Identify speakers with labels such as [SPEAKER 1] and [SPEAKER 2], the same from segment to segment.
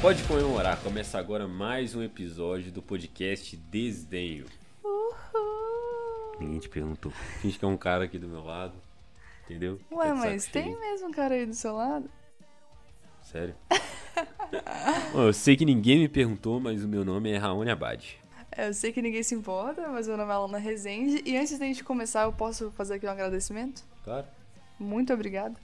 [SPEAKER 1] Pode comemorar, começa agora mais um episódio do podcast Desdenho. Ninguém te perguntou. Finge que é um cara aqui do meu lado. Entendeu?
[SPEAKER 2] Ué,
[SPEAKER 1] Tá
[SPEAKER 2] mas tem mesmo um cara aí do seu lado?
[SPEAKER 1] Sério? Bom, eu sei que ninguém me perguntou, mas o meu nome é Raoni Abad.
[SPEAKER 2] É, eu sei que ninguém se importa, mas meu nome é Alana Rezende. E antes da gente começar, eu posso fazer aqui um agradecimento?
[SPEAKER 1] Claro?
[SPEAKER 2] Muito obrigada.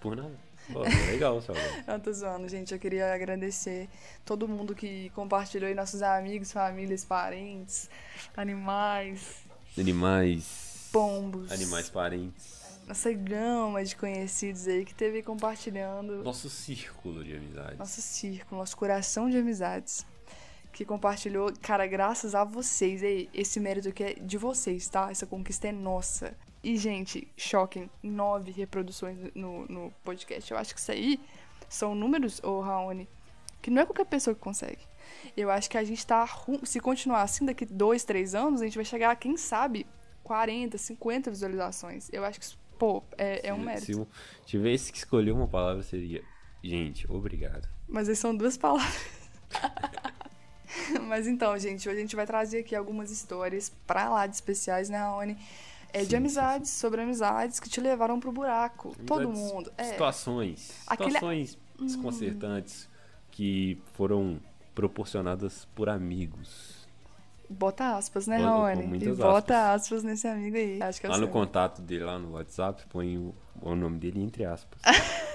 [SPEAKER 1] Por nada. Pô, legal, Salvador.
[SPEAKER 2] Não, tô zoando, gente. Eu queria agradecer todo mundo que compartilhou aí, nossos amigos, famílias, parentes, animais,
[SPEAKER 1] Animais.
[SPEAKER 2] pombos.
[SPEAKER 1] Animais parentes.
[SPEAKER 2] Nossa gama de conhecidos aí que teve compartilhando
[SPEAKER 1] Nosso círculo de amizades.
[SPEAKER 2] nosso círculo, nosso coração de amizades. Que compartilhou, cara, graças a vocês. Esse mérito aqui é de vocês, tá? Essa conquista é nossa. E, gente, choquem, nove reproduções no, no podcast. Eu acho que isso aí são números, ô Raoni, que não é qualquer pessoa que consegue. Eu acho que a gente tá. Se continuar assim, daqui dois, três anos, a gente vai chegar, quem sabe, 40, 50 visualizações. Eu acho que, isso, pô, é, é um
[SPEAKER 1] Se-
[SPEAKER 2] mérito.
[SPEAKER 1] Se tivesse que escolher uma palavra, seria. Gente, obrigado.
[SPEAKER 2] Mas aí são duas palavras. Mas então, gente, hoje a gente vai trazer aqui algumas histórias pra lá de especiais, né, Raoni? É,
[SPEAKER 1] Sim,
[SPEAKER 2] de
[SPEAKER 1] sim,
[SPEAKER 2] amizades, sobre amizades que te levaram pro buraco. Todo
[SPEAKER 1] Amizades,
[SPEAKER 2] mundo. É,
[SPEAKER 1] Situações.
[SPEAKER 2] Aquele-
[SPEAKER 1] Situações desconcertantes que foram proporcionadas por amigos.
[SPEAKER 2] bota aspas, né, Raoni? E bota aspas. nesse amigo aí. Acho que é
[SPEAKER 1] Lá no contato dele, lá no WhatsApp, põe o, o nome dele entre aspas.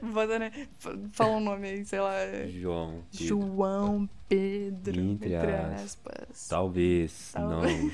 [SPEAKER 2] Bota, né? Fala um nome aí, sei lá. é
[SPEAKER 1] João. Pedro.
[SPEAKER 2] João Pedro.
[SPEAKER 1] Entre aspas.
[SPEAKER 2] aspas.
[SPEAKER 1] Talvez,
[SPEAKER 2] Talvez.
[SPEAKER 1] não.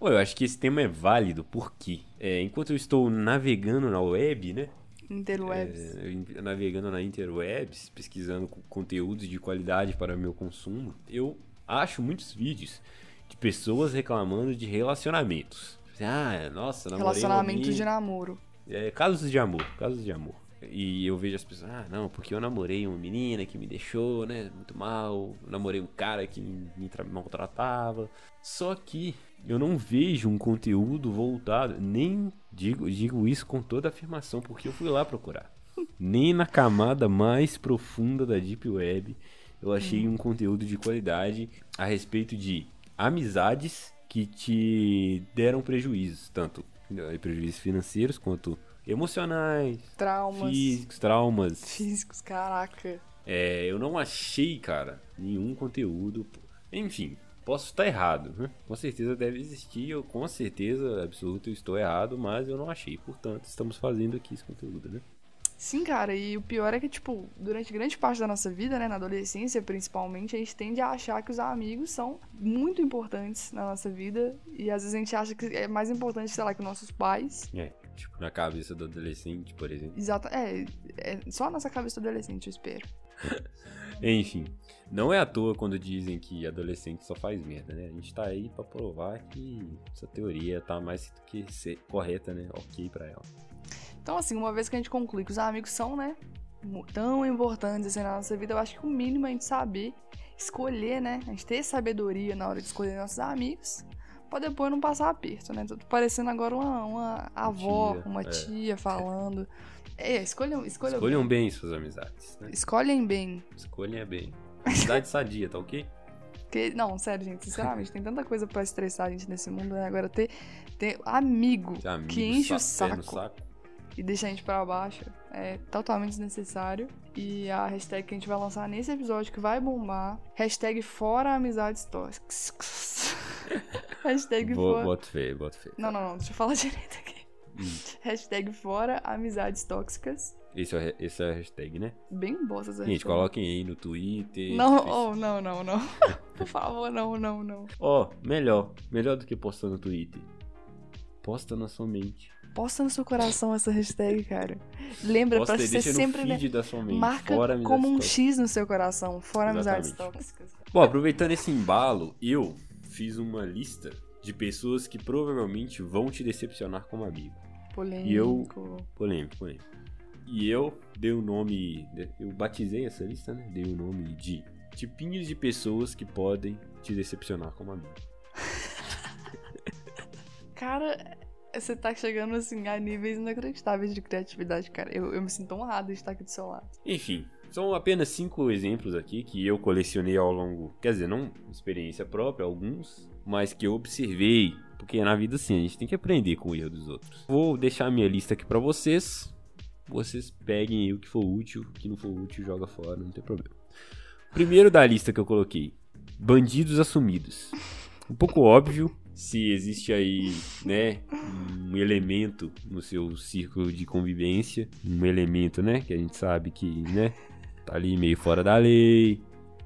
[SPEAKER 1] Eu acho que esse tema é válido, porque é, enquanto eu estou navegando na web, né?
[SPEAKER 2] Interwebs.
[SPEAKER 1] É, navegando na interwebs, pesquisando co- conteúdos de qualidade para meu consumo, eu acho muitos vídeos de pessoas reclamando de relacionamentos. Ah, nossa, namorei uma
[SPEAKER 2] Relacionamento de namoro.
[SPEAKER 1] É, casos de amor, casos de amor. E eu vejo as pessoas, ah, não, porque eu namorei uma menina que me deixou, né, muito mal. Eu namorei um cara que me, me tra- maltratava. Só que eu não vejo um conteúdo voltado, nem digo, digo isso com toda afirmação, porque eu fui lá procurar. Nem na camada mais profunda da Deep Web eu achei um conteúdo de qualidade a respeito de amizades que te deram prejuízos, tanto eh, prejuízos financeiros quanto emocionais,
[SPEAKER 2] Traumas.
[SPEAKER 1] físicos, traumas.
[SPEAKER 2] Físicos, caraca.
[SPEAKER 1] É, eu não achei, cara, nenhum conteúdo. Enfim, posso estar errado, né? Com certeza deve existir, eu com certeza absoluta eu estou errado, mas eu não achei. Portanto, estamos fazendo aqui esse conteúdo, né?
[SPEAKER 2] Sim, cara, e o pior é que, tipo, durante grande parte da nossa vida, né, na adolescência principalmente, a gente tende a achar que os amigos são muito importantes na nossa vida, e às vezes a gente acha que é mais importante, sei lá, que nossos pais.
[SPEAKER 1] É, tipo, na cabeça do adolescente, por exemplo.
[SPEAKER 2] Exato, é, é só a nossa cabeça do adolescente, eu espero.
[SPEAKER 1] Enfim, não é à toa quando dizem que adolescente só faz merda, né? A gente tá aí pra provar que essa teoria tá mais do que ser correta, né? Ok pra ela.
[SPEAKER 2] Então, assim, uma vez que a gente conclui que os amigos são, né, tão importantes assim na nossa vida, eu acho que o mínimo é a gente saber escolher, né, a gente ter sabedoria na hora de escolher nossos amigos, pra depois não passar aperto, né? Tô parecendo agora uma, uma avó,
[SPEAKER 1] tia,
[SPEAKER 2] uma
[SPEAKER 1] é.
[SPEAKER 2] tia falando. É, escolham, escolham,
[SPEAKER 1] Escolham
[SPEAKER 2] bem.
[SPEAKER 1] bem suas amizades, né?
[SPEAKER 2] Escolhem bem.
[SPEAKER 1] Escolhem bem. Amizade sadia, tá ok?
[SPEAKER 2] Porque, não, sério, gente, sinceramente, tem tanta coisa pra estressar a gente nesse mundo, né? Agora ter, ter amigo,
[SPEAKER 1] amigo,
[SPEAKER 2] que enche o saco.
[SPEAKER 1] saco.
[SPEAKER 2] e deixa a gente pra baixo é totalmente desnecessário. E a hashtag que a gente vai lançar nesse episódio que vai bombar, hashtag fora amizades tóxicas. hashtag
[SPEAKER 1] Bo-
[SPEAKER 2] fora...
[SPEAKER 1] Bota fé, bota fé.
[SPEAKER 2] Não, não, não, deixa eu falar direito aqui. Hashtag fora amizades tóxicas.
[SPEAKER 1] Esse é, esse é a hashtag, né?
[SPEAKER 2] Bem bosta essa
[SPEAKER 1] Gente,
[SPEAKER 2] hashtag.
[SPEAKER 1] coloquem aí no Twitter.
[SPEAKER 2] Não,
[SPEAKER 1] no
[SPEAKER 2] oh, não, não, não. Por favor, não, não, não.
[SPEAKER 1] Ó, melhor. Melhor do que postar no Twitter. Posta na sua mente.
[SPEAKER 2] Posta no seu coração essa hashtag, cara. Lembra
[SPEAKER 1] e
[SPEAKER 2] você sempre
[SPEAKER 1] no
[SPEAKER 2] né,
[SPEAKER 1] feed da sua mente.
[SPEAKER 2] marca
[SPEAKER 1] amizades
[SPEAKER 2] como um
[SPEAKER 1] tóxicas.
[SPEAKER 2] X no seu coração, fora amizades
[SPEAKER 1] Exatamente.
[SPEAKER 2] tóxicas.
[SPEAKER 1] Bom, aproveitando esse embalo, eu fiz uma lista de pessoas que provavelmente vão te decepcionar como amigo.
[SPEAKER 2] Polêmico.
[SPEAKER 1] E eu- Polêmico, polêmico. E eu dei o nome. Eu batizei essa lista, né? Dei o nome de tipinhos de pessoas que podem te decepcionar como amigo.
[SPEAKER 2] Cara, você tá chegando assim a níveis inacreditáveis de criatividade, cara. Eu, eu me sinto honrado de estar aqui do seu lado.
[SPEAKER 1] Enfim, São apenas cinco exemplos aqui que eu colecionei ao longo, quer dizer, não experiência própria, alguns, mas que eu observei, porque na vida sim, a gente tem que aprender com o erro dos outros. Vou deixar a minha lista aqui para vocês. Vocês peguem o que for útil, o que não for útil, joga fora, não tem problema. Primeiro da lista que eu coloquei: bandidos assumidos. Um pouco óbvio, se existe aí, né, um elemento no seu círculo de convivência, um elemento, né, que a gente sabe que, né, tá ali meio fora da lei,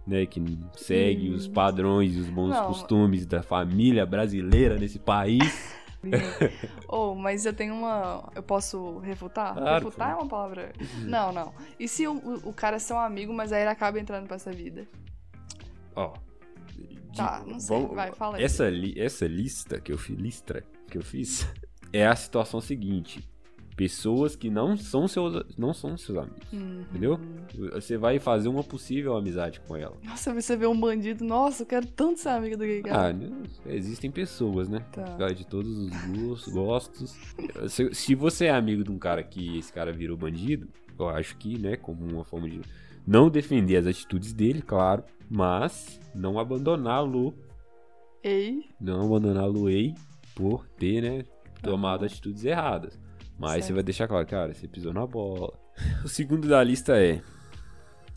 [SPEAKER 1] né, que segue hum. os padrões e os bons Não. costumes da família brasileira nesse país.
[SPEAKER 2] oh, mas eu tenho uma. Eu posso refutar? Claro, refutar é uma palavra. Não, não. E se o, o cara é seu amigo, mas aí ele acaba entrando pra essa vida?
[SPEAKER 1] Ó.
[SPEAKER 2] Tá, não sei. Vamos, vai, fala aí.
[SPEAKER 1] Essa, li, essa lista que eu fiz, listra que eu fiz, é a situação seguinte pessoas que não são seus, não são seus amigos. Uhum. Entendeu? Você vai fazer uma possível amizade com ela.
[SPEAKER 2] Nossa, você vê um bandido, nossa, eu quero tanto ser amigo do gay.
[SPEAKER 1] Ah, existem pessoas, né? Tá. De todos os gostos. se, se você é amigo de um cara que esse cara virou bandido, eu acho que, né, como uma forma de não defender as atitudes dele, claro, mas não abandoná-lo.
[SPEAKER 2] Ei.
[SPEAKER 1] Não abandoná-lo ei por ter, né, tomado atitudes erradas. Mas certo. você vai deixar claro, cara, você pisou na bola. O segundo da lista é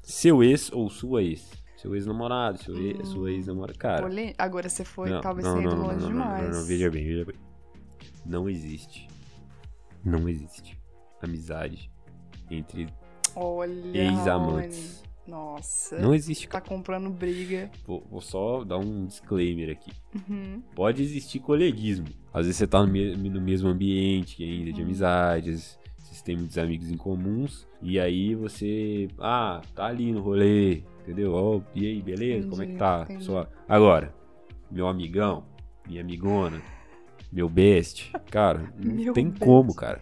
[SPEAKER 1] seu ex ou sua ex. Seu ex-namorado, seu ex, hum. sua ex-namorada. Cara.
[SPEAKER 2] Agora você foi, não, talvez não, não, longe não, demais. Não, não,
[SPEAKER 1] veja bem, veja bem. Não existe. Não existe amizade entre ex-amantes.
[SPEAKER 2] Nossa.
[SPEAKER 1] Não existe.
[SPEAKER 2] Tá comprando briga.
[SPEAKER 1] Vou, vou só dar um disclaimer aqui. Uhum. Pode existir coleguismo. Às vezes você tá no, me no mesmo ambiente ainda de uhum. amizades. Vocês têm muitos amigos em comuns. E aí você. Ah, tá ali no rolê. Entendeu? Oh, e aí, beleza? Entendi, Como é que tá? Sua... Agora, meu amigão, minha amigona, meu best. Cara, não tem best. como, cara.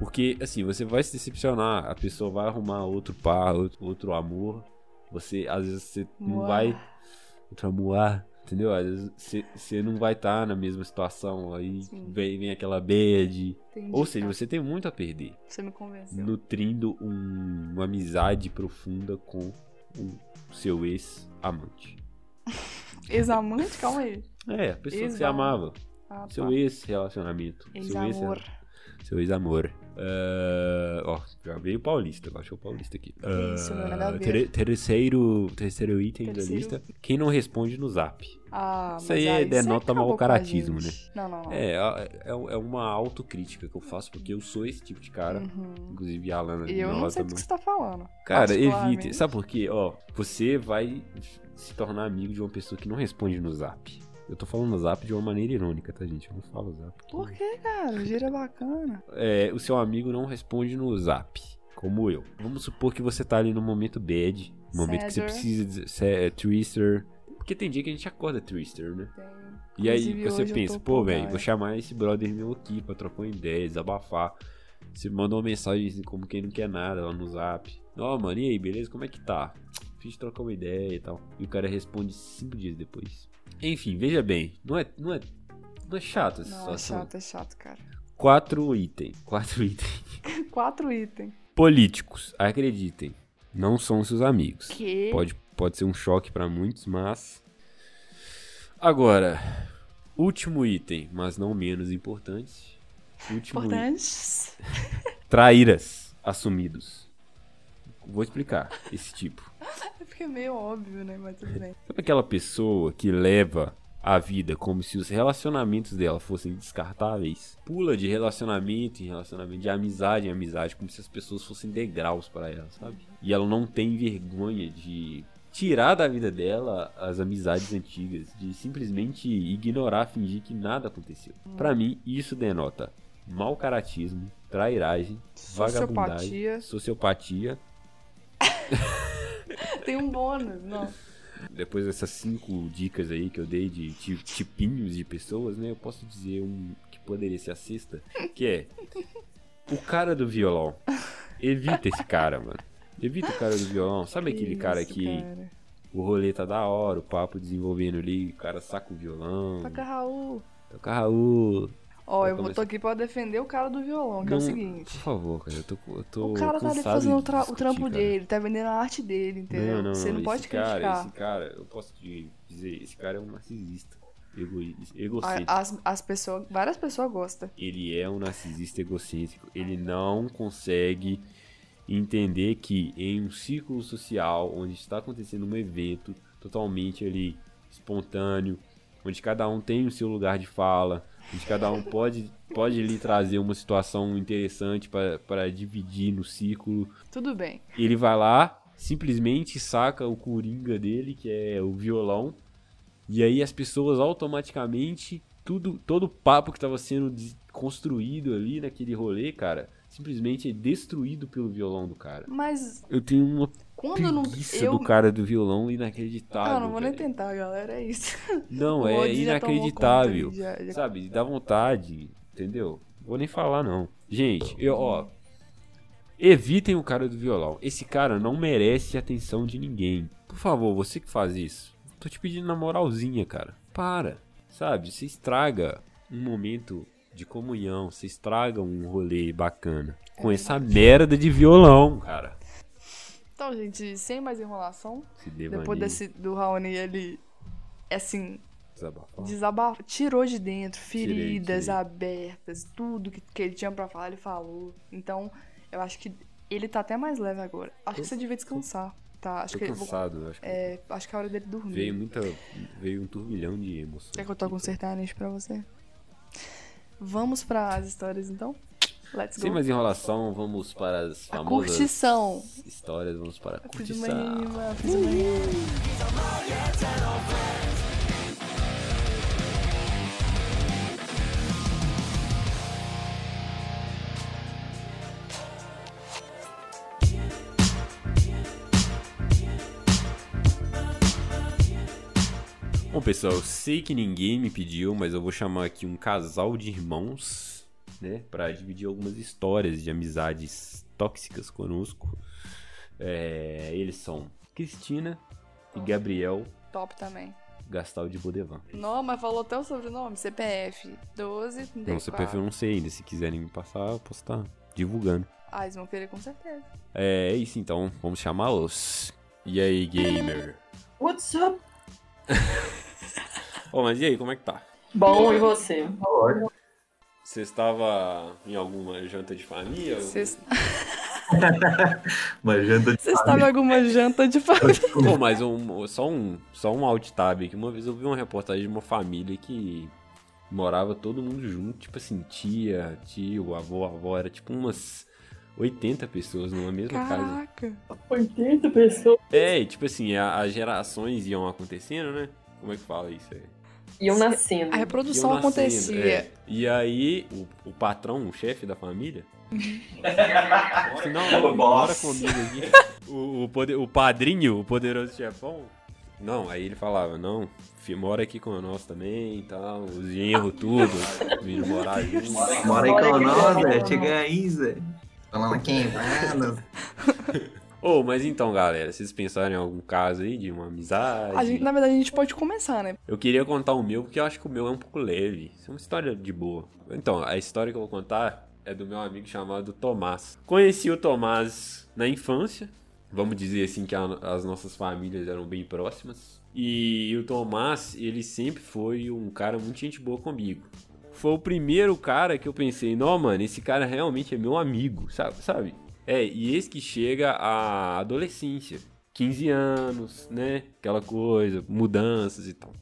[SPEAKER 1] Porque, assim, você vai se decepcionar, a pessoa vai arrumar outro par, outro, outro amor. Você, às vezes, você não vai. Outro amor, entendeu? Às vezes você, você não vai estar tá na mesma situação. Aí vem, vem aquela bad. Entendi, Ou seja, tá. você tem muito a perder.
[SPEAKER 2] Você me convenceu.
[SPEAKER 1] Nutrindo um, uma amizade profunda com o seu ex-amante.
[SPEAKER 2] ex-amante? Calma aí.
[SPEAKER 1] É, a pessoa que você amava. Ah, seu tá. ex-relacionamento.
[SPEAKER 2] Ex-amor.
[SPEAKER 1] Seu ex-amor. Uh, ó, já veio o Paulista, baixou o Paulista aqui.
[SPEAKER 2] Isso, uh,
[SPEAKER 1] ter, terceiro, terceiro item terceiro... da lista. Quem não responde no zap.
[SPEAKER 2] Ah,
[SPEAKER 1] Isso aí é, denota mau caratismo, né?
[SPEAKER 2] Não, não, não.
[SPEAKER 1] É, é, é uma autocrítica que eu faço, porque eu sou esse tipo de cara. Uhum. Inclusive a Alana.
[SPEAKER 2] E eu não sei o que você tá falando.
[SPEAKER 1] Cara, evite. Sabe por quê? Ó, você vai se tornar amigo de uma pessoa que não responde no zap. Eu tô falando zap de uma maneira irônica, tá, gente? Eu não falo zap.
[SPEAKER 2] Porque... Por que, cara? O giro é bacana.
[SPEAKER 1] É, o seu amigo não responde no zap, como eu. Vamos supor que você tá ali no momento bad, no momento que você precisa de é, twister. Porque tem dia que a gente acorda twister, né? Tem. E aí você pensa, pô, velho, vou chamar esse brother meu aqui pra trocar uma ideia, desabafar. Você manda uma mensagem assim, como quem não quer nada lá no zap. Ó, oh, mano, e aí, beleza? Como é que tá? Fiz trocar uma ideia e tal. E o cara responde cinco dias depois. Enfim, veja bem, não é, não é, não é chato essa
[SPEAKER 2] não, é situação. É chato, é chato, cara.
[SPEAKER 1] Quatro itens. Quatro itens.
[SPEAKER 2] Quatro itens.
[SPEAKER 1] Políticos, acreditem, não são seus amigos.
[SPEAKER 2] Que?
[SPEAKER 1] Pode, pode ser um choque para muitos, mas. Agora, último item, mas não menos importante. Último
[SPEAKER 2] Importantes.
[SPEAKER 1] Item. Traíras assumidos. Vou explicar esse tipo.
[SPEAKER 2] É meio óbvio, né? Mas tudo bem.
[SPEAKER 1] Sabe aquela pessoa que leva a vida como se os relacionamentos dela fossem descartáveis? Pula de relacionamento em relacionamento, de amizade em amizade, como se as pessoas fossem degraus para ela, sabe? E ela não tem vergonha de tirar da vida dela as amizades antigas, de simplesmente ignorar, fingir que nada aconteceu. Hum. Para mim, isso denota mau caratismo, trairagem, sociopatia. vagabundagem, sociopatia.
[SPEAKER 2] Tem um bônus, não.
[SPEAKER 1] Depois dessas cinco dicas aí que eu dei de tipinhos de pessoas, né? Eu posso dizer um que poderia ser a sexta, que é o cara do violão. Evita esse cara, mano. Evita o cara do violão. Sabe aquele Isso, cara que cara. o rolê tá da hora, o papo desenvolvendo ali, o cara saca o violão.
[SPEAKER 2] Toca Raul.
[SPEAKER 1] Toca Raul.
[SPEAKER 2] Ó,
[SPEAKER 1] Vai
[SPEAKER 2] eu vou tô aqui pra defender o cara do violão, que é o
[SPEAKER 1] Não,
[SPEAKER 2] seguinte.
[SPEAKER 1] Por favor, cara, eu tô, eu tô
[SPEAKER 2] O cara tá ali fazendo o, tra- o
[SPEAKER 1] discutir,
[SPEAKER 2] trampo
[SPEAKER 1] cara.
[SPEAKER 2] dele, tá vendendo a arte dele, entendeu?
[SPEAKER 1] Não, não,
[SPEAKER 2] Você não pode
[SPEAKER 1] cara,
[SPEAKER 2] criticar.
[SPEAKER 1] Esse cara, eu posso te dizer, esse cara é um narcisista. Egocêntrico.
[SPEAKER 2] As, as pessoas, várias pessoas gostam.
[SPEAKER 1] Ele é um narcisista egocêntrico. Ele não consegue entender que em um círculo social onde está acontecendo um evento totalmente ali espontâneo, onde cada um tem o seu lugar de fala, onde cada um pode, pode lhe trazer uma situação interessante para dividir no círculo,
[SPEAKER 2] Tudo bem.
[SPEAKER 1] ele vai lá, simplesmente saca o coringa dele, que é o violão, e aí as pessoas automaticamente, tudo, todo o papo que estava sendo construído ali naquele rolê, cara, simplesmente é destruído pelo violão do cara.
[SPEAKER 2] Mas
[SPEAKER 1] Eu tenho uma
[SPEAKER 2] quando não.
[SPEAKER 1] preguiça
[SPEAKER 2] Eu.
[SPEAKER 1] do cara do violão inacreditável.
[SPEAKER 2] Ah, não vou nem tentar, galera. É isso.
[SPEAKER 1] Não, é
[SPEAKER 2] já
[SPEAKER 1] inacreditável.
[SPEAKER 2] conta, já- já-
[SPEAKER 1] Sabe, dá vontade, entendeu? Vou nem falar, não. Gente, eu, ó. Evitem o cara do violão. Esse cara não merece atenção de ninguém. Por favor, você que faz isso. Tô te pedindo na moralzinha, cara. Para. Sabe, você estraga um momento de comunhão. Você estraga um rolê bacana. Com essa merda de violão, cara.
[SPEAKER 2] Então, gente, sem mais enrolação. Depois desse, do Raoni, ele. Assim,
[SPEAKER 1] desabafar.
[SPEAKER 2] desabafou, tirou de dentro feridas
[SPEAKER 1] tirei.
[SPEAKER 2] abertas, tudo que, que ele tinha pra falar, ele falou. Então, eu acho que ele tá até mais leve agora. Acho que você devia descansar, tá? Acho
[SPEAKER 1] Tô
[SPEAKER 2] que
[SPEAKER 1] cansado. Acho que
[SPEAKER 2] é, acho que é a hora dele dormir.
[SPEAKER 1] veio muita... Veio um turbilhão de emoções.
[SPEAKER 2] Quer que eu toque um sertanejo pra você? Vamos pras histórias então? Let's go.
[SPEAKER 1] Sem mais enrolação, vamos para as
[SPEAKER 2] a
[SPEAKER 1] famosas
[SPEAKER 2] curtição.
[SPEAKER 1] histórias, vamos para a curtição. Bom, pessoal, eu sei que ninguém me pediu, mas eu vou chamar aqui um casal de irmãos, né, para dividir algumas histórias de amizades tóxicas conosco. É, eles são Cristina e Gabriel
[SPEAKER 2] Top também.
[SPEAKER 1] Gastal de Bodevan.
[SPEAKER 2] Não, mas falou até o sobrenome. CPF 12 34.
[SPEAKER 1] Não, CPF eu não sei ainda. Se quiserem me passar, eu posso estar divulgando.
[SPEAKER 2] Ah, eles vão querer com certeza.
[SPEAKER 1] É isso então, vamos chamá-los. E aí, gamer?
[SPEAKER 3] What's up?
[SPEAKER 1] Ô, mas e aí, como é que tá?
[SPEAKER 3] Bom, e você?
[SPEAKER 1] Você estava em alguma janta de família?
[SPEAKER 2] Vocês
[SPEAKER 4] Uma janta de
[SPEAKER 2] vocês estavam em alguma janta de família?
[SPEAKER 1] Pô, mas um- só um, só um alt tab aqui. Uma vez eu vi uma reportagem de uma família que morava todo mundo junto, tipo assim, tia, tio, avô, avó, era tipo umas 80 pessoas numa mesma casa.
[SPEAKER 2] Caraca.
[SPEAKER 3] 80 pessoas
[SPEAKER 1] É, e tipo assim, a- as gerações iam acontecendo, né? Como é que fala isso aí?
[SPEAKER 3] Iam nascendo.
[SPEAKER 2] A reprodução
[SPEAKER 1] nascendo,
[SPEAKER 2] acontecia.
[SPEAKER 1] é. E aí, o, o patrão, o chefe da família. Não,
[SPEAKER 4] O
[SPEAKER 1] não, bora comigo aqui. O, o, poder- o padrinho, o poderoso chefão. Não, aí ele falava, não, mora aqui com nós também e tal, os genros tudo, vindo morar junto.
[SPEAKER 4] Mora aí com nós. Zé. Chega aí, Zé. Falando queimada.
[SPEAKER 1] Ô, mas então, galera, vocês pensaram em algum caso aí de uma amizade?
[SPEAKER 2] A gente, na verdade, a gente pode começar, né?
[SPEAKER 1] Eu queria contar o meu, porque eu acho que o meu é um pouco leve. Isso é uma história de boa. Então, a história que eu vou contar é do meu amigo chamado Tomás. Conheci o Tomás na infância. Vamos dizer assim que a- as nossas famílias eram bem próximas. E o Tomás, ele sempre foi um cara muito gente boa comigo. Foi o primeiro cara que eu pensei, não, mano, esse cara realmente é meu amigo, sabe? sabe? É, e esse que chega à adolescência. 15 anos, né? Aquela coisa, mudanças e tal.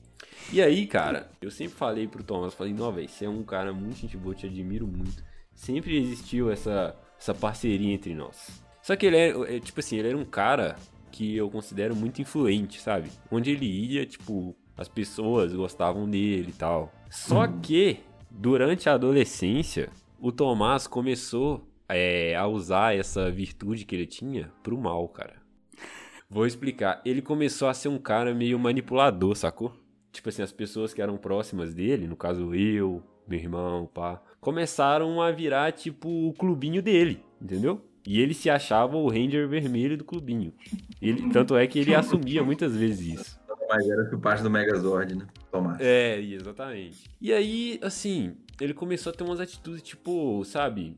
[SPEAKER 1] E aí, cara, eu sempre falei pro Thomas, falei, não, velho, você é um cara muito gente boa, te admiro muito. Sempre existiu essa, essa parceria entre nós. Só que ele é, é, tipo assim, ele era um cara que eu considero muito influente, sabe? Onde ele ia, tipo, as pessoas gostavam dele e tal. Só que, durante a adolescência, o Tomás começou é, a usar essa virtude que ele tinha pro mal, cara. Vou explicar. Ele começou a ser um cara meio manipulador, sacou? Tipo assim, as pessoas que eram próximas dele, no caso eu, meu irmão, pá, começaram a virar tipo o clubinho dele, entendeu? E ele se achava o Ranger vermelho do clubinho. Ele, tanto é que ele assumia muitas vezes isso.
[SPEAKER 4] Mas era que parte do Megazord, né? Tomás.
[SPEAKER 1] É, exatamente. E aí, assim, ele começou a ter umas atitudes, tipo, sabe,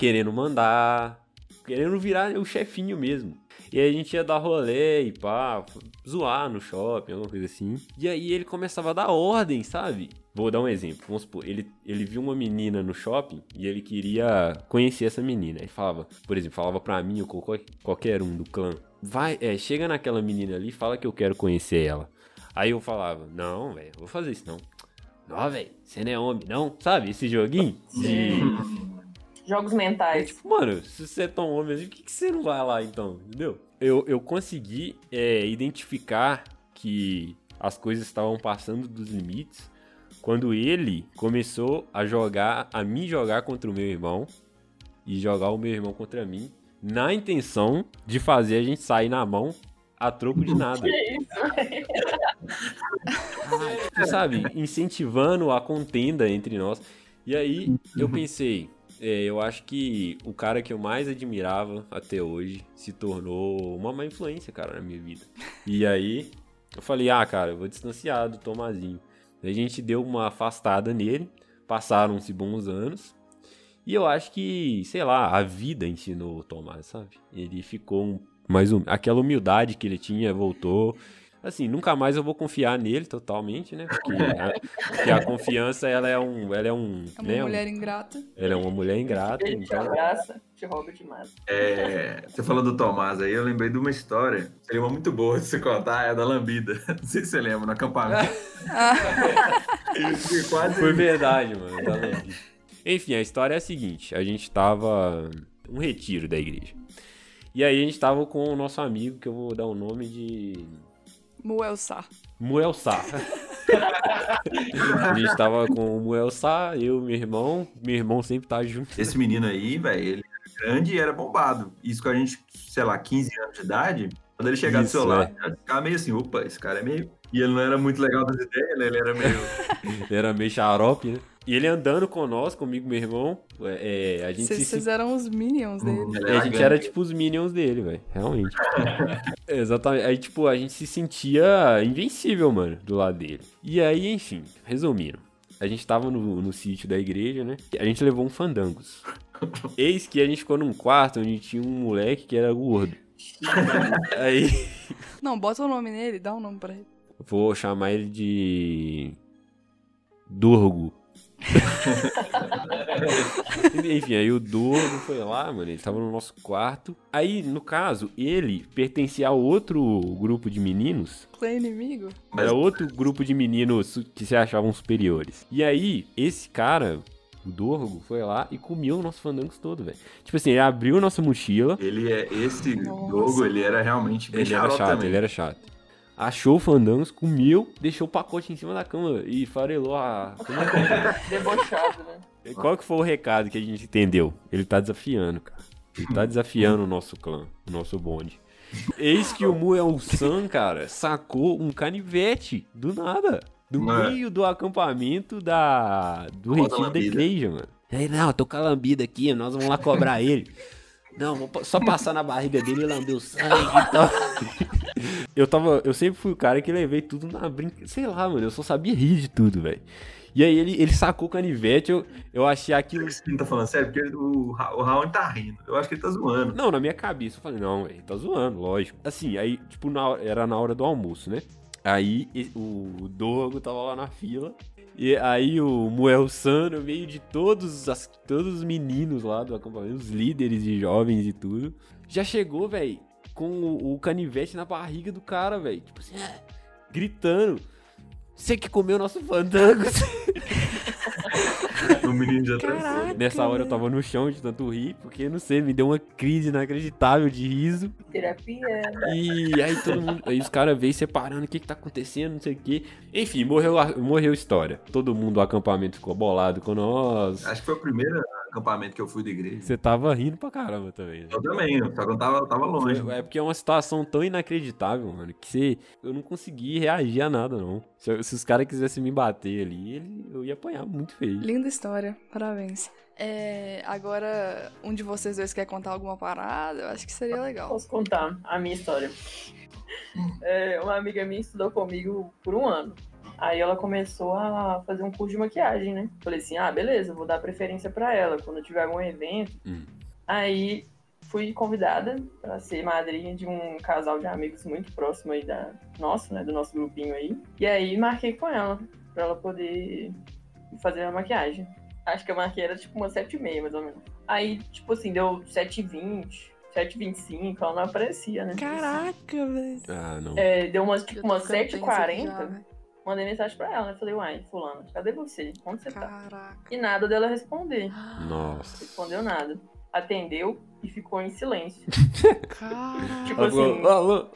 [SPEAKER 1] querendo mandar, querendo virar o chefinho mesmo. E aí a gente ia dar rolê e pá, zoar no shopping, alguma coisa assim. E aí ele começava a dar ordem, sabe? Vou dar um exemplo. Vamos supor, ele, ele viu uma menina no shopping e ele queria conhecer essa menina. Ele falava, por exemplo, falava pra mim ou qualquer, qualquer um do clã. Vai, é, chega naquela menina ali e fala que eu quero conhecer ela. Aí eu falava, não, velho, vou fazer isso não. Não, velho, você não é homem, não? Sabe, esse joguinho? De...
[SPEAKER 3] Jogos
[SPEAKER 1] É
[SPEAKER 3] mentais.
[SPEAKER 1] tipo, mano, se você é tão homem assim, por que, que você não vai lá então? Entendeu? Eu, eu consegui é, identificar que as coisas estavam passando dos limites quando ele começou a jogar, a me jogar contra o meu irmão e jogar o meu irmão contra mim, na intenção de fazer a gente sair na mão a troco de nada.
[SPEAKER 3] Que isso, velho?
[SPEAKER 1] Tipo, sabe, incentivando a contenda entre nós. E aí eu pensei, é, eu acho que o cara que eu mais admirava até hoje se tornou uma má influência, cara, na minha vida. E aí eu falei, ah, cara, eu vou distanciar do Tomazinho. A gente deu uma afastada nele, passaram-se bons anos. E eu acho que, sei lá, a vida ensinou o Tomás, sabe? Ele ficou um, mais um, aquela humildade que ele tinha voltou. Assim, nunca mais eu vou confiar nele totalmente, né? Porque a, porque a confiança, ela é um, ela é um,
[SPEAKER 2] É uma
[SPEAKER 1] né? um-
[SPEAKER 2] mulher ingrata.
[SPEAKER 1] ela é uma mulher ingrata,
[SPEAKER 3] Ele te
[SPEAKER 1] então
[SPEAKER 3] abraça, te rouba demais.
[SPEAKER 4] É, você falou do Tomás aí, eu lembrei de uma história. Seria uma muito boa de se contar, é a da lambida. Não sei se você lembra, no acampamento. Foi quase
[SPEAKER 1] Foi verdade, mano. tá lembrando. Enfim, a história é a seguinte: a gente tava. Um retiro da igreja. E aí a gente tava com o nosso amigo, que eu vou dar o nome de.
[SPEAKER 2] Muel Sá.
[SPEAKER 1] Muel Sá. a gente tava com o Muel Sá, eu, meu irmão. Meu irmão sempre tá junto.
[SPEAKER 4] Esse menino aí, velho, ele era grande e era bombado. Isso com a gente, sei lá, 15 anos de idade. Quando ele chegar do
[SPEAKER 1] Isso,
[SPEAKER 4] seu lado, já ficava meio assim, opa, esse cara é meio. E ele não era muito legal das ideias, né? Ele era meio.
[SPEAKER 1] Ele era meio xarope, né? E ele andando com nós, comigo e meu irmão. É, a gente
[SPEAKER 2] Vocês
[SPEAKER 1] se
[SPEAKER 2] eram os minions dele.
[SPEAKER 4] Ele
[SPEAKER 1] É, a gente era tipo os minions dele, velho. Realmente. Exatamente. Aí, tipo, a gente se sentia invencível, mano, do lado dele. E aí, enfim, resumindo. A gente tava no, no sítio da igreja, né? A gente levou um fandangos. Eis que a gente ficou num quarto onde tinha um moleque que era gordo. Aí,
[SPEAKER 2] Não, bota o nome nele, dá um nome pra ele.
[SPEAKER 1] Vou chamar ele de. Dorgo. Enfim, aí o Dorgo foi lá, mano. Ele tava no nosso quarto. Aí, no caso, ele pertencia a outro grupo de meninos.
[SPEAKER 2] Clã inimigo?
[SPEAKER 1] Era outro grupo de meninos que se achavam superiores. E aí, esse cara, o Dorgo, foi lá e comeu o nosso fandangos todo, velho. Tipo assim, ele abriu nossa mochila.
[SPEAKER 4] Ele é. Esse logo, ele era realmente bem
[SPEAKER 1] Ele era chato,
[SPEAKER 4] também.
[SPEAKER 1] ele era chato. Achou o fandangos, comeu, deixou o pacote em cima da cama e farelou a. É é?
[SPEAKER 3] Debochado, né?
[SPEAKER 1] Qual que foi o recado que a gente entendeu? Ele tá desafiando, cara. Ele tá desafiando o nosso clã, o nosso bonde. Eis que o Muel-san, cara, sacou um canivete do nada. Do
[SPEAKER 4] É.
[SPEAKER 1] meio do acampamento da do retiro da igreja, mano. Aí, não, eu tô com a lambida aqui, nós vamos lá cobrar ele. Não, vou só passar na barriga dele e lamber o sangue e tal. Eu tava. Eu sempre fui o cara que levei tudo na brincadeira. Sei lá, mano. Eu só sabia rir de tudo, velho. E aí ele, ele sacou o canivete, eu, eu achei aquilo.
[SPEAKER 4] Você tá falando sério? Porque o, o Raul tá rindo. Eu acho que ele tá zoando.
[SPEAKER 1] Não, na minha cabeça. Eu falei, não, velho, tá zoando, lógico. Assim, aí, tipo, na era na hora do almoço, né? Aí o Dorgo tava lá na fila. E aí o Muel San, no meio de todos, as, todos os meninos lá do acampamento, os líderes de jovens e tudo, já chegou, velho, com o, o canivete na barriga do cara, velho. Tipo assim, ah, gritando. Você que comeu nosso fandango.
[SPEAKER 4] O menino já tá
[SPEAKER 2] Caraca.
[SPEAKER 1] Nessa hora eu tava no chão de tanto rir, porque, não sei, me deu uma crise inacreditável de riso.
[SPEAKER 3] Terapia.
[SPEAKER 1] E aí todo mundo. Aí os caras veio separando o que, que tá acontecendo, não sei o que. Enfim, morreu, a- morreu a história. Todo mundo do acampamento ficou bolado com nós.
[SPEAKER 4] Acho que foi o primeiro acampamento que eu fui da igreja.
[SPEAKER 1] Você tava rindo pra caramba também, né?
[SPEAKER 4] Eu também, só que eu tava, eu tava longe.
[SPEAKER 1] É porque é uma situação tão inacreditável, mano, que você, eu não consegui reagir a nada, não. Se, se os caras quisessem me bater ali, ele, eu ia apanhar muito feio.
[SPEAKER 2] Linda história, parabéns. É, agora, um de vocês dois quer contar alguma parada? Eu acho que seria legal.
[SPEAKER 3] Posso contar a minha história. É, uma amiga minha estudou comigo por um ano. Aí ela começou a fazer um curso de maquiagem, né? Falei assim, ah, beleza, vou dar preferência pra ela quando tiver algum evento.
[SPEAKER 1] Hum.
[SPEAKER 3] Aí fui convidada para ser madrinha de um casal de amigos muito próximo aí da nosso, né, do nosso grupinho aí. E aí marquei com ela para ela poder fazer a maquiagem. Acho que a marquei era tipo umas 7h30, mais ou menos. Aí, tipo assim, deu 7h20, 7h25, ela não aparecia, né?
[SPEAKER 2] Caraca, velho.
[SPEAKER 1] Ah, não.
[SPEAKER 3] É, deu umas, tipo,
[SPEAKER 2] Eu
[SPEAKER 3] umas
[SPEAKER 2] já,
[SPEAKER 3] 7h40,
[SPEAKER 2] velho.
[SPEAKER 3] Mandei mensagem pra ela, né? Falei, uai, fulano, cadê você? Onde você tá?
[SPEAKER 2] Caraca.
[SPEAKER 3] E nada dela responder.
[SPEAKER 1] Nossa.
[SPEAKER 3] Respondeu nada. Atendeu e ficou em silêncio.
[SPEAKER 2] Caraca.
[SPEAKER 3] Tipo
[SPEAKER 1] falou,
[SPEAKER 3] assim,
[SPEAKER 1] "Alô, alô."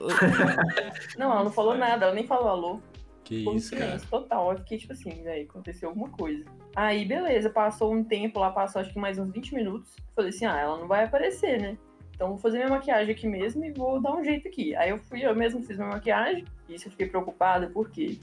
[SPEAKER 3] não, ela não falou nada, ela nem falou alô.
[SPEAKER 1] Que
[SPEAKER 3] Ficou em
[SPEAKER 1] isso, cara.
[SPEAKER 3] silêncio total. Eu fiquei tipo assim, velho, aconteceu alguma coisa. Aí, beleza, passou um tempo lá, passou acho que mais uns 20 minutos. Falei assim, ah, ela não vai aparecer, né? Então vou fazer minha maquiagem aqui mesmo e vou dar um jeito aqui. Aí eu fui, eu mesmo fiz minha maquiagem. E isso eu fiquei preocupada porque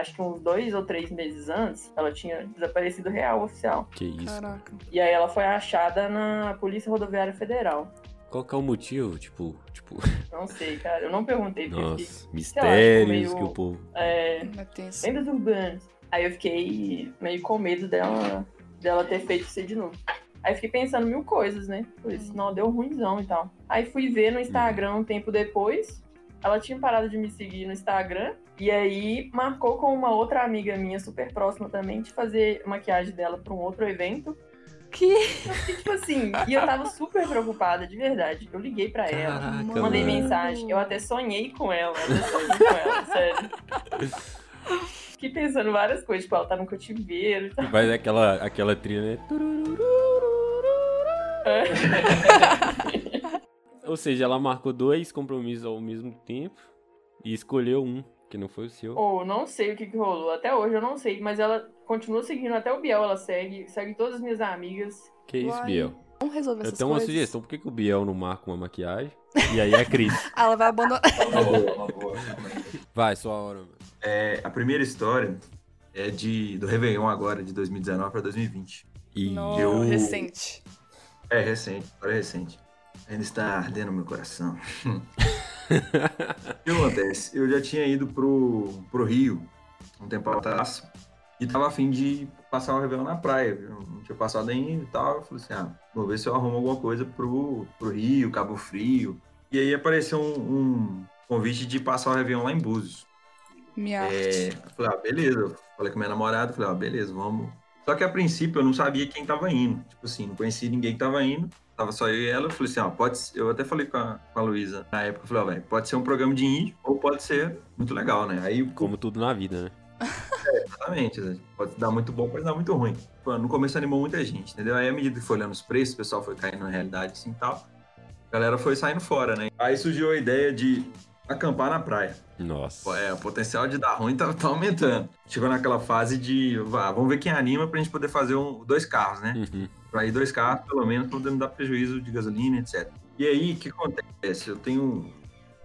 [SPEAKER 3] acho que uns dois ou três meses antes, ela tinha desaparecido real oficial.
[SPEAKER 1] Que isso.
[SPEAKER 2] Caraca.
[SPEAKER 3] E aí ela foi achada na Polícia Rodoviária Federal.
[SPEAKER 1] Qual que é o motivo? Tipo, tipo,
[SPEAKER 3] Não sei, cara. Eu não perguntei fiquei
[SPEAKER 1] nossa, mistérios
[SPEAKER 3] meio-
[SPEAKER 1] que o povo.
[SPEAKER 3] é, lendas urbanas. Aí eu fiquei meio com medo dela, dela ter feito isso de novo. Aí eu fiquei pensando mil coisas, né? Falei, assim, não, deu ruimzão e tal. Aí fui ver no Instagram um tempo depois. Ela tinha parado de me seguir no Instagram. E aí marcou com uma outra amiga minha, super próxima também, de fazer maquiagem dela pra um outro evento.
[SPEAKER 2] Que?
[SPEAKER 3] E tipo assim, e eu tava super preocupada, de verdade. Eu liguei pra ela.
[SPEAKER 1] Caraca,
[SPEAKER 3] Mandei
[SPEAKER 1] mano.
[SPEAKER 3] mensagem, eu até sonhei com ela, eu sonhei com ela, sério. Fiquei pensando várias coisas, tipo, ela tá no cativeiro e tal.
[SPEAKER 1] Faz aquela, aquela trilha, né? Ou seja, ela marcou dois compromissos ao mesmo tempo e escolheu um, que não foi o seu.
[SPEAKER 3] Ou não sei o que, que rolou, até hoje eu não sei, mas ela continua seguindo até o Biel, ela segue, segue todas as minhas amigas.
[SPEAKER 1] Que isso,
[SPEAKER 2] Uai,
[SPEAKER 1] Biel?
[SPEAKER 2] Vamos resolver
[SPEAKER 1] Eu
[SPEAKER 2] essas
[SPEAKER 1] tenho uma
[SPEAKER 2] coisas.
[SPEAKER 1] sugestão. Por que, que o Biel não marca uma maquiagem? E aí é a Cris.
[SPEAKER 2] Ah, ela vai abandonar.
[SPEAKER 4] Uma boa, uma boa.
[SPEAKER 1] Vai, sua hora, mano.
[SPEAKER 4] É, a primeira história é de, do Réveillon agora, de 2019 para 2020.
[SPEAKER 1] E
[SPEAKER 2] No
[SPEAKER 4] eu-
[SPEAKER 2] recente.
[SPEAKER 4] É recente, história recente. Ainda está ardendo no meu coração. o que acontece? Eu já tinha ido pro, pro Rio um tempo atrás e tava afim de passar o Réveillon na praia. viu? Não tinha passado ainda e tal. Eu falei assim, ah, vou ver se eu arrumo alguma coisa pro, pro Rio, Cabo Frio. E aí apareceu um, um convite de passar o Réveillon lá em Búzios.
[SPEAKER 2] Minha
[SPEAKER 4] É, falei, ah, beleza. Falei com minha namorada, falei, ah, beleza, vamos. Só que a princípio eu não sabia quem tava indo. Tipo assim, não conhecia ninguém que tava indo. Tava só eu e ela. Eu falei assim, ó, pode ser. Eu até falei com a, com a Luísa na época, eu falei, ó, velho, pode ser um programa de índio ou pode ser muito legal, né? Aí,
[SPEAKER 1] como tudo na vida, né?
[SPEAKER 4] exatamente, né? pode dar muito bom, pode dar muito ruim. Pô, no começo animou muita gente, entendeu? Aí à medida que foi olhando os preços, o pessoal foi caindo na realidade assim e tal. A galera foi saindo fora, né? Aí surgiu a ideia de acampar na praia.
[SPEAKER 1] Nossa.
[SPEAKER 4] É, o potencial de dar ruim tá, tá aumentando. Chegou naquela fase de, vá, vamos ver quem anima pra gente poder fazer um, dois carros, né?
[SPEAKER 1] Uhum.
[SPEAKER 4] Pra ir dois carros, pelo menos, poder não dar prejuízo de gasolina, etc. E aí, o que acontece? Eu tenho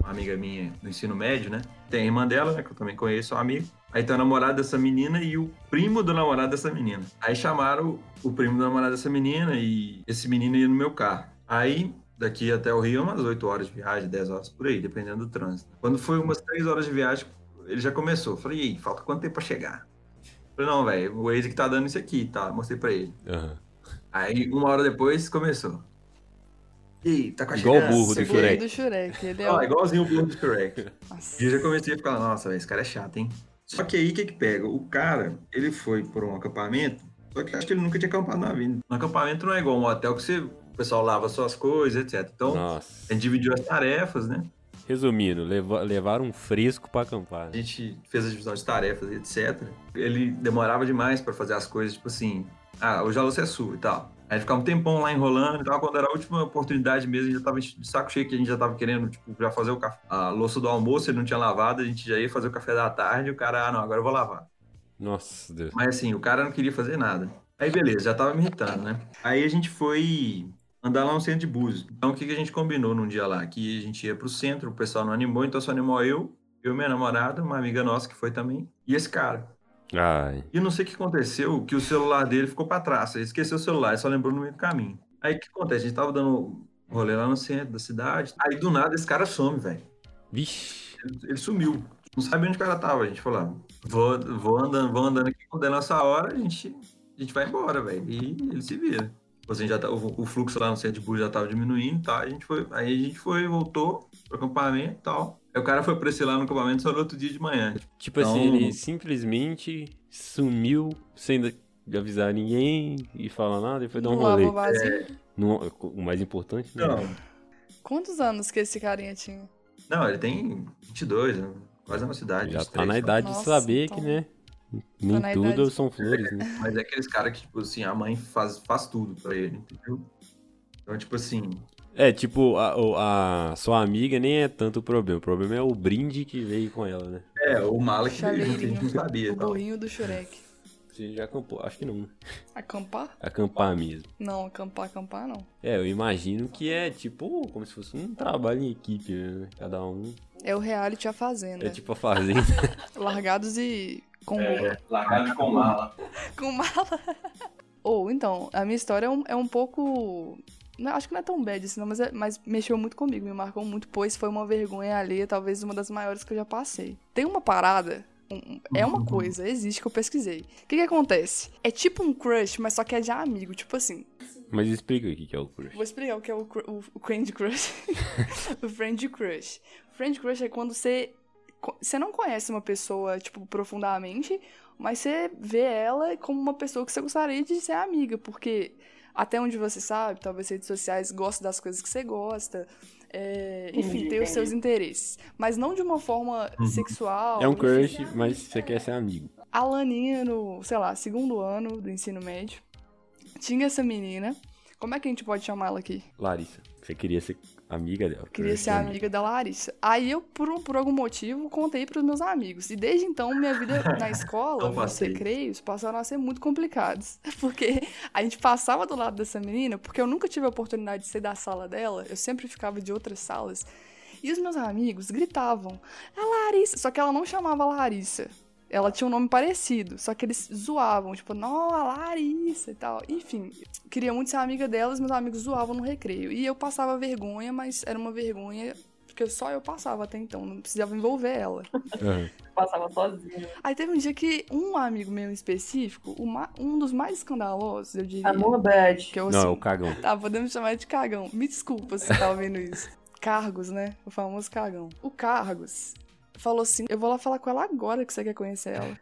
[SPEAKER 4] uma amiga minha do ensino médio, né? Tem a irmã dela, né? Que eu também conheço, uma amiga. Aí tem o namorado dessa menina e o primo do namorado dessa menina. Aí chamaram o primo do namorado dessa menina e esse menino ia no meu carro. Aí, daqui até o Rio, é umas 8 horas de viagem, 10 horas por aí, dependendo do trânsito. Quando foi umas 3 horas de viagem, ele já começou. Falei, e aí, falta quanto tempo pra chegar? Falei, não, velho, o Waze que tá dando isso aqui, tá? Mostrei pra ele.
[SPEAKER 1] Aham.
[SPEAKER 4] Aí, uma hora depois, começou. E tá com a
[SPEAKER 1] Igual o burro do Shurek.
[SPEAKER 2] do Shurek. Ele é
[SPEAKER 4] Ah, igualzinho o burro do Shrek.
[SPEAKER 2] Nossa.
[SPEAKER 4] E eu já comecei a ficar, nossa, esse cara é chato, hein? Só que aí, o que que pega? O cara, ele foi por um acampamento, só que eu acho que ele nunca tinha acampado na vida. No acampamento não é igual um hotel que você, o pessoal lava suas coisas, etc. Então,
[SPEAKER 1] Nossa.
[SPEAKER 4] a gente dividiu as tarefas, né?
[SPEAKER 1] Resumindo, leva, levaram um fresco pra acampar.
[SPEAKER 4] A gente fez a divisão de tarefas, etc. Ele demorava demais pra fazer as coisas, tipo assim, ah, hoje a louça é sua e tal. Aí ficava um tempão lá enrolando e tal. Quando era a última oportunidade mesmo, a gente já tava de saco cheio que a gente já tava querendo, tipo, já fazer o café. A louça do almoço ele não tinha lavado, a gente já ia fazer o café da tarde e o cara, ah, não, agora eu vou lavar.
[SPEAKER 1] Nossa, Deus.
[SPEAKER 4] Mas assim, o cara não queria fazer nada. Aí beleza, já tava me irritando, né? Aí a gente foi andar lá no centro de Búzios. Então o que, que a gente combinou num dia lá? Que a gente ia pro centro, o pessoal não animou, então só animou eu, eu, minha namorada, uma amiga nossa que foi também, e esse cara.
[SPEAKER 1] Ai.
[SPEAKER 4] E não sei o que aconteceu, que o celular dele ficou pra trás. Ele esqueceu o celular, só lembrou no meio do caminho. Aí o que acontece? A gente tava dando rolê lá no centro da cidade. Aí do nada esse cara some, velho.
[SPEAKER 1] Vixe.
[SPEAKER 4] Ele, ele sumiu. não sabia onde o cara tava. A gente falou, ah, vou, vou andando, vou andando aqui, quando é nossa hora, a gente, a gente vai embora, velho. E ele se vira. Assim, já tá, o, o fluxo lá no centro de bus já tava diminuindo e tal. A gente foi, aí a gente foi, voltou pro acampamento e tal. O cara foi pra esse lá no acampamento só no outro dia de manhã.
[SPEAKER 1] Tipo
[SPEAKER 4] Então-
[SPEAKER 1] assim, ele simplesmente sumiu sem avisar ninguém e falar nada e foi dar um rolê.
[SPEAKER 2] vazio.
[SPEAKER 1] Não- o mais importante, né?
[SPEAKER 4] Não,
[SPEAKER 2] Quantos anos que esse carinha tinha?
[SPEAKER 4] não, ele tem 22, né? quase na cidade.
[SPEAKER 1] Já
[SPEAKER 4] 23,
[SPEAKER 1] tá na idade de saber
[SPEAKER 2] então-
[SPEAKER 1] que, né? Nem
[SPEAKER 2] na
[SPEAKER 1] tudo
[SPEAKER 2] idade.
[SPEAKER 1] são flores, né?
[SPEAKER 4] Mas é aqueles caras que, tipo assim, a mãe faz, faz tudo pra ele, entendeu? Então, tipo assim,
[SPEAKER 1] É, tipo, a, a sua amiga nem é tanto o problema. O problema é o brinde que veio com ela, né?
[SPEAKER 4] é, o mala que veio junto, a gente não sabia.
[SPEAKER 2] O
[SPEAKER 4] tal.
[SPEAKER 2] burrinho do Shrek.
[SPEAKER 1] Você já acampou? Acho que não.
[SPEAKER 2] Acampar?
[SPEAKER 1] Acampar mesmo.
[SPEAKER 2] Não, acampar, acampar não.
[SPEAKER 1] É, eu imagino que é tipo como se fosse um trabalho em equipe, né? Cada um.
[SPEAKER 2] É o reality a fazenda.
[SPEAKER 1] É tipo a fazenda.
[SPEAKER 2] Largados e com,
[SPEAKER 4] É, largado com mala.
[SPEAKER 2] com mala. Ou, então, a minha história é um, é um pouco. Não, acho que não é tão bad assim, não, mas, é- mas mexeu muito comigo, me marcou muito, pois foi uma vergonha alheia, talvez uma das maiores que eu já passei. Tem uma parada. é uma coisa, existe que eu pesquisei. O que, que acontece? É tipo um crush, mas só que é de amigo. Tipo assim,
[SPEAKER 1] Mas explica o que é o crush.
[SPEAKER 2] Vou explicar o que é o, cru- o, o Candy Crush. o Friend Crush. Friend Crush é quando você. Você não conhece uma pessoa, tipo, profundamente, mas você vê ela como uma pessoa que você gostaria de ser amiga, porque até onde você sabe, talvez redes sociais gostam das coisas que você gosta. é, enfim, tem os seus interesses. Mas não de uma forma sexual.
[SPEAKER 1] É um
[SPEAKER 2] enfim.
[SPEAKER 1] crush, mas você quer ser amigo.
[SPEAKER 2] A Laninha, no, sei lá, segundo ano do ensino médio, tinha essa menina. Como é que a gente pode chamar ela aqui?
[SPEAKER 1] Larissa, você queria ser amiga dela.
[SPEAKER 2] Queria
[SPEAKER 1] crush
[SPEAKER 2] ser
[SPEAKER 1] dela.
[SPEAKER 2] amiga da Larissa. Aí eu, por, por algum motivo, contei pros meus amigos. E desde então, minha vida na escola,
[SPEAKER 4] faça isso.
[SPEAKER 2] recreios, passaram a ser muito complicados. Porque a gente passava do lado dessa menina, porque eu nunca tive a oportunidade de ser da sala dela, eu sempre ficava de outras salas. E os meus amigos gritavam, a Larissa. Só que ela não chamava Larissa. Ela tinha um nome parecido, só que eles zoavam, tipo, não, a Larissa e tal. Enfim, queria muito ser amiga delas, meus amigos zoavam no recreio. E eu passava vergonha, mas era uma vergonha porque só eu passava até então, não precisava envolver ela.
[SPEAKER 1] Aham.
[SPEAKER 3] Passava sozinho.
[SPEAKER 2] Aí teve um dia que um amigo meu em específico, o ma- um dos mais escandalosos, eu diria.
[SPEAKER 3] Amor bad.
[SPEAKER 2] Que eu,
[SPEAKER 1] Não, é
[SPEAKER 2] assim,
[SPEAKER 1] o cagão.
[SPEAKER 2] Tá, podemos chamar de cagão. Me desculpa se você tá ouvindo isso. Cargos, né? O famoso cagão. O Cargos falou assim: Eu vou lá falar com ela agora que você quer conhecer ela.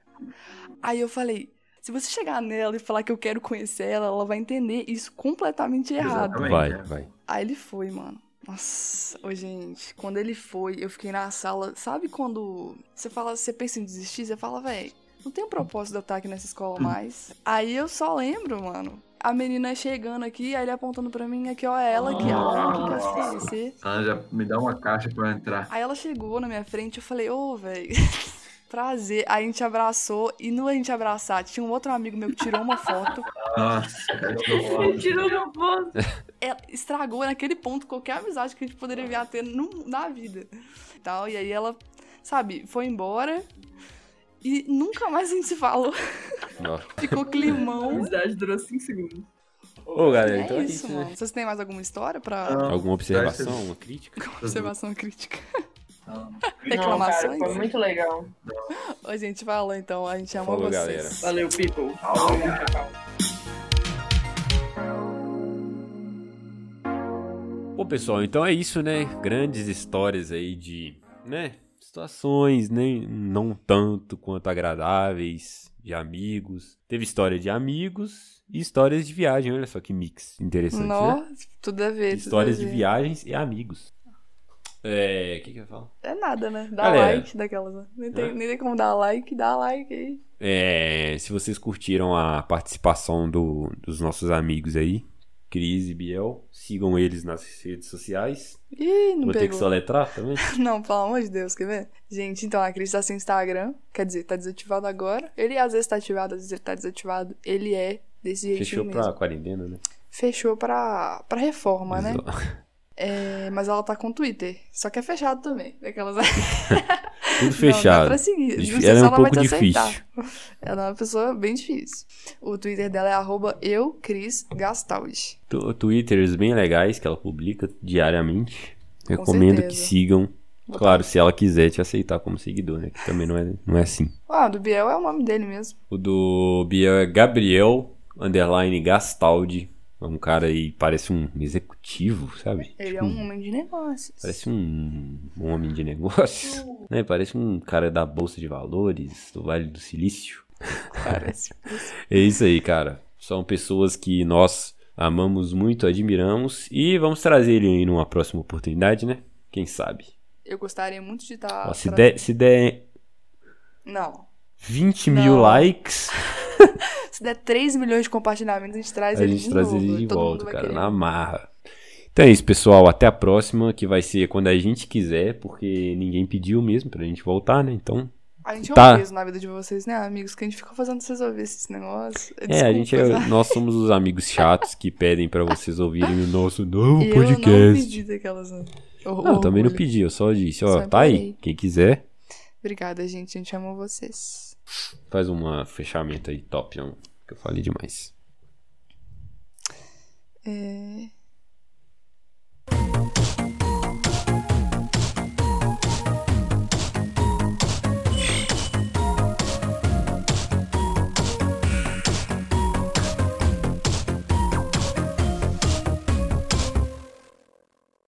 [SPEAKER 2] Aí eu falei: Se você chegar nela e falar que eu quero conhecer ela, ela vai entender isso completamente errado.
[SPEAKER 4] Exatamente.
[SPEAKER 1] Vai,
[SPEAKER 4] é.
[SPEAKER 1] vai.
[SPEAKER 2] Aí ele foi, mano. Nossa, ô gente, quando ele foi, eu fiquei na sala. Sabe quando você fala, você pensa em desistir, você fala, véi, não tem um propósito de eu estar aqui nessa escola mais. Aí eu só lembro, mano. A menina chegando aqui, aí ele apontando pra mim, aqui, ó, é ela aqui, ó, que quer se conhecer.
[SPEAKER 4] Ah, já me dá uma caixa pra eu entrar.
[SPEAKER 2] Aí ela chegou na minha frente, eu falei, ô, véi, prazer. Aí a gente abraçou, e no a gente abraçar, tinha um outro amigo meu que tirou uma foto.
[SPEAKER 4] Nossa, foda.
[SPEAKER 3] Tirou meu bolso.
[SPEAKER 2] ela estragou naquele ponto qualquer amizade que a gente poderia vir a ter no- na vida. Tal, e aí ela, sabe, foi embora e nunca mais a gente se falou.
[SPEAKER 1] Nossa.
[SPEAKER 2] Ficou
[SPEAKER 3] A
[SPEAKER 2] climão.
[SPEAKER 3] amizade durou 5 segundos.
[SPEAKER 1] Ô, galera,
[SPEAKER 2] É
[SPEAKER 1] então é
[SPEAKER 2] isso,
[SPEAKER 1] isso,
[SPEAKER 2] mano.
[SPEAKER 1] né?
[SPEAKER 2] Vocês têm mais alguma história pra
[SPEAKER 4] Não.
[SPEAKER 1] Alguma observação, uma crítica?
[SPEAKER 2] observação crítica?
[SPEAKER 3] Não,
[SPEAKER 2] Reclamações?
[SPEAKER 3] cara, foi muito legal.
[SPEAKER 2] A gente falou então, a gente ama
[SPEAKER 1] Falou,
[SPEAKER 2] vocês.
[SPEAKER 1] galera.
[SPEAKER 3] Valeu, people.
[SPEAKER 1] Bom, pessoal, então é isso, né? Grandes histórias aí de, né? Situações, nem não tanto quanto agradáveis, de amigos. Teve história de amigos e histórias de viagem. Olha só que mix interessante, né?
[SPEAKER 2] Nossa, tudo a ver.
[SPEAKER 1] Histórias
[SPEAKER 2] a
[SPEAKER 1] de
[SPEAKER 2] ver.
[SPEAKER 1] viagens e amigos. É. O que, que eu falo?
[SPEAKER 2] É nada, né? Dá
[SPEAKER 1] Galera.
[SPEAKER 2] like daquelas. né? Nem tem,
[SPEAKER 1] Hã?
[SPEAKER 2] nem tem como dar like, dá like aí.
[SPEAKER 1] É, se vocês curtiram a participação do- dos nossos amigos aí, Cris e Biel, sigam eles nas redes sociais.
[SPEAKER 2] Ih, não
[SPEAKER 1] Vou ter que
[SPEAKER 2] pegou.
[SPEAKER 1] soletrar também.
[SPEAKER 2] Não, pelo amor de Deus, quer ver? Gente, então a Cris tá sem Instagram, quer dizer, tá desativado agora. Ele às vezes tá ativado, às vezes ele tá desativado. Ele é desse jeitinho
[SPEAKER 1] Fechou
[SPEAKER 2] mesmo.
[SPEAKER 1] pra quarentena, né?
[SPEAKER 2] Fechou pra, pra reforma, né? É, mas ela tá com Twitter, só que é fechado também. Daquelas...
[SPEAKER 1] Tudo
[SPEAKER 2] Não,
[SPEAKER 1] fechado.
[SPEAKER 2] pra seguir. Não
[SPEAKER 1] Difí-
[SPEAKER 2] sei
[SPEAKER 1] Ela
[SPEAKER 2] se
[SPEAKER 1] é um pouco
[SPEAKER 2] aceitar.
[SPEAKER 1] difícil.
[SPEAKER 2] Ela é uma pessoa bem difícil. O Twitter dela é arroba eu, Cris Gastaldi.
[SPEAKER 1] Tu- Twitters bem legais que ela publica diariamente. Recomendo que sigam. Claro, se ela quiser te aceitar como seguidor, né? Que também não é, não é assim.
[SPEAKER 2] Ah, do Biel é o nome dele mesmo.
[SPEAKER 1] O do Biel é Gabriel underline Gastaldi. É um cara aí, parece um executivo, sabe?
[SPEAKER 2] Ele
[SPEAKER 1] Tipo,
[SPEAKER 2] é um homem de negócios.
[SPEAKER 1] Parece um, um homem de negócios. né? Parece um cara da Bolsa de Valores, do Vale do Silício.
[SPEAKER 2] Parece.
[SPEAKER 1] É isso aí, cara. São pessoas que nós amamos muito, admiramos e vamos trazer ele aí numa próxima oportunidade, né? Quem sabe?
[SPEAKER 2] Eu gostaria muito de estar.
[SPEAKER 1] Ó, se, der, se der
[SPEAKER 2] Não.
[SPEAKER 1] 20 mil
[SPEAKER 2] Não.
[SPEAKER 1] likes,
[SPEAKER 2] Se der 3 milhões de compartilhamentos, a gente traz
[SPEAKER 1] a
[SPEAKER 2] ele
[SPEAKER 1] gente
[SPEAKER 2] de
[SPEAKER 1] traz
[SPEAKER 2] novo.
[SPEAKER 1] ele de
[SPEAKER 2] Todo
[SPEAKER 1] volta, cara,
[SPEAKER 2] querer.
[SPEAKER 1] na marra. Então é isso, pessoal. Até a próxima, que vai ser quando a gente quiser, porque ninguém pediu mesmo pra gente voltar, né? Então.
[SPEAKER 2] A gente é
[SPEAKER 1] Tá.
[SPEAKER 2] um peso na vida de vocês, né, amigos? Que a gente fica fazendo vocês ouvirem esses negócios.
[SPEAKER 1] É, a gente é,
[SPEAKER 2] Desculpa,
[SPEAKER 1] nós somos os amigos chatos que pedem pra vocês ouvirem o nosso novo
[SPEAKER 2] E eu não
[SPEAKER 1] podcast.
[SPEAKER 2] pedi daquelas. Não,
[SPEAKER 1] Não, eu também não pedi, eu só disse, ó,
[SPEAKER 2] Só
[SPEAKER 1] tá aí. Quem quiser,
[SPEAKER 2] Obrigada, gente. A gente ama vocês.
[SPEAKER 1] Faz uma fechamento aí top, que eu falei demais. É...